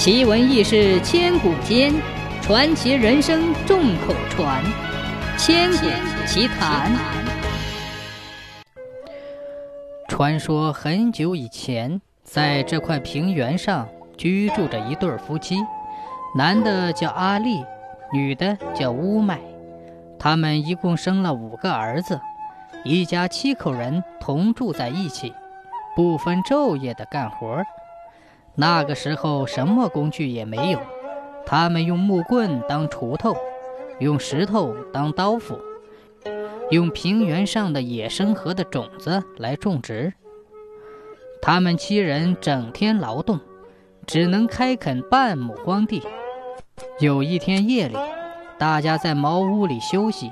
奇闻异事千古间，传奇人生众口传。千古奇谈。传说很久以前，在这块平原上居住着一对夫妻，男的叫阿力，女的叫乌麦。他们一共生了五个儿子，一家七口人同住在一起，不分昼夜的干活。那个时候什么工具也没有，他们用木棍当锄头，用石头当刀斧，用平原上的野生河的种子来种植。他们七人整天劳动，只能开垦半亩荒地。有一天夜里，大家在茅屋里休息，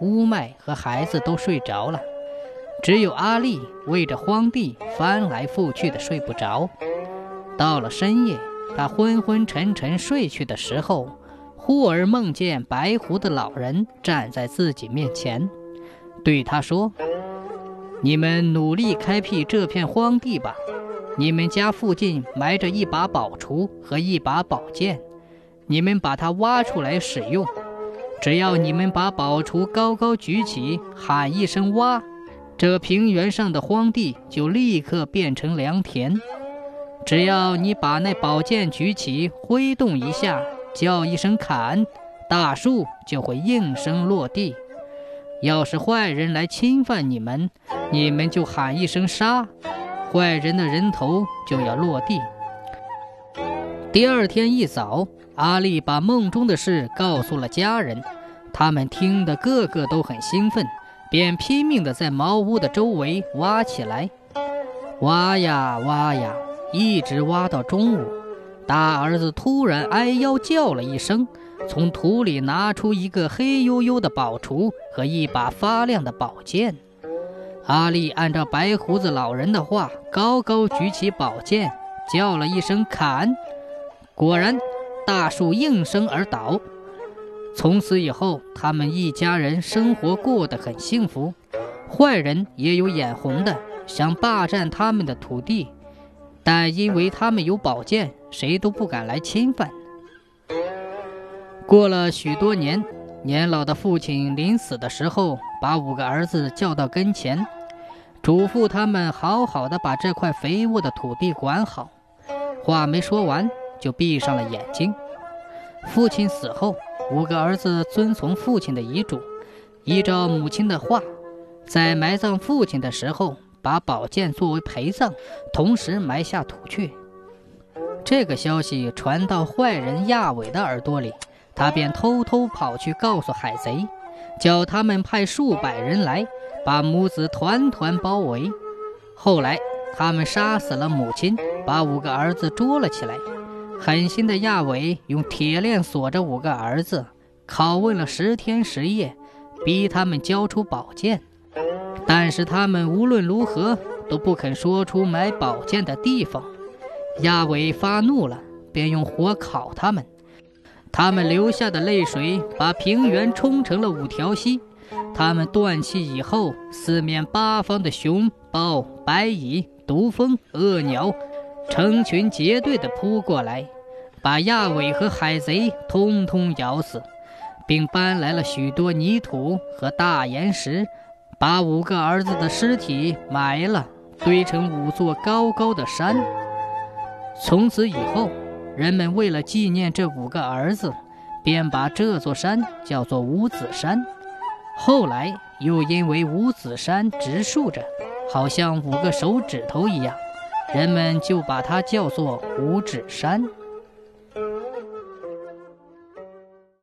乌麦和孩子都睡着了，只有阿丽为着荒地翻来覆去的睡不着。到了深夜，他昏昏沉沉睡去的时候，忽而梦见白胡子老人站在自己面前，对他说：“你们努力开辟这片荒地吧，你们家附近埋着一把宝锄和一把宝剑。”你们把它挖出来使用，只要你们把宝锄高高举起，喊一声“挖”，这平原上的荒地就立刻变成良田。只要你把那宝剑举起，挥动一下，叫一声“砍”，大树就会应声落地。要是坏人来侵犯你们，你们就喊一声“杀”，坏人的人头就要落地。第二天一早。阿丽把梦中的事告诉了家人，他们听得个个都很兴奋，便拼命地在茅屋的周围挖起来，挖呀挖呀，一直挖到中午。大儿子突然哎吆叫了一声，从土里拿出一个黑黝黝的宝锄和一把发亮的宝剑。阿力按照白胡子老人的话，高高举起宝剑，叫了一声“砍”，果然。大树应声而倒。从此以后，他们一家人生活过得很幸福。坏人也有眼红的，想霸占他们的土地，但因为他们有宝剑，谁都不敢来侵犯。过了许多年，年老的父亲临死的时候，把五个儿子叫到跟前，嘱咐他们好好的把这块肥沃的土地管好。话没说完。就闭上了眼睛。父亲死后，五个儿子遵从父亲的遗嘱，依照母亲的话，在埋葬父亲的时候，把宝剑作为陪葬，同时埋下土去。这个消息传到坏人亚伟的耳朵里，他便偷偷跑去告诉海贼，叫他们派数百人来，把母子团团包围。后来，他们杀死了母亲，把五个儿子捉了起来。狠心的亚伟用铁链锁着五个儿子，拷问了十天十夜，逼他们交出宝剑。但是他们无论如何都不肯说出买宝剑的地方。亚伟发怒了，便用火烤他们。他们流下的泪水把平原冲成了五条溪。他们断气以后，四面八方的熊豹、白蚁、毒蜂、恶鸟。成群结队地扑过来，把亚伟和海贼通通咬死，并搬来了许多泥土和大岩石，把五个儿子的尸体埋了，堆成五座高高的山。从此以后，人们为了纪念这五个儿子，便把这座山叫做五子山。后来又因为五子山直竖着，好像五个手指头一样。人们就把它叫做五指山。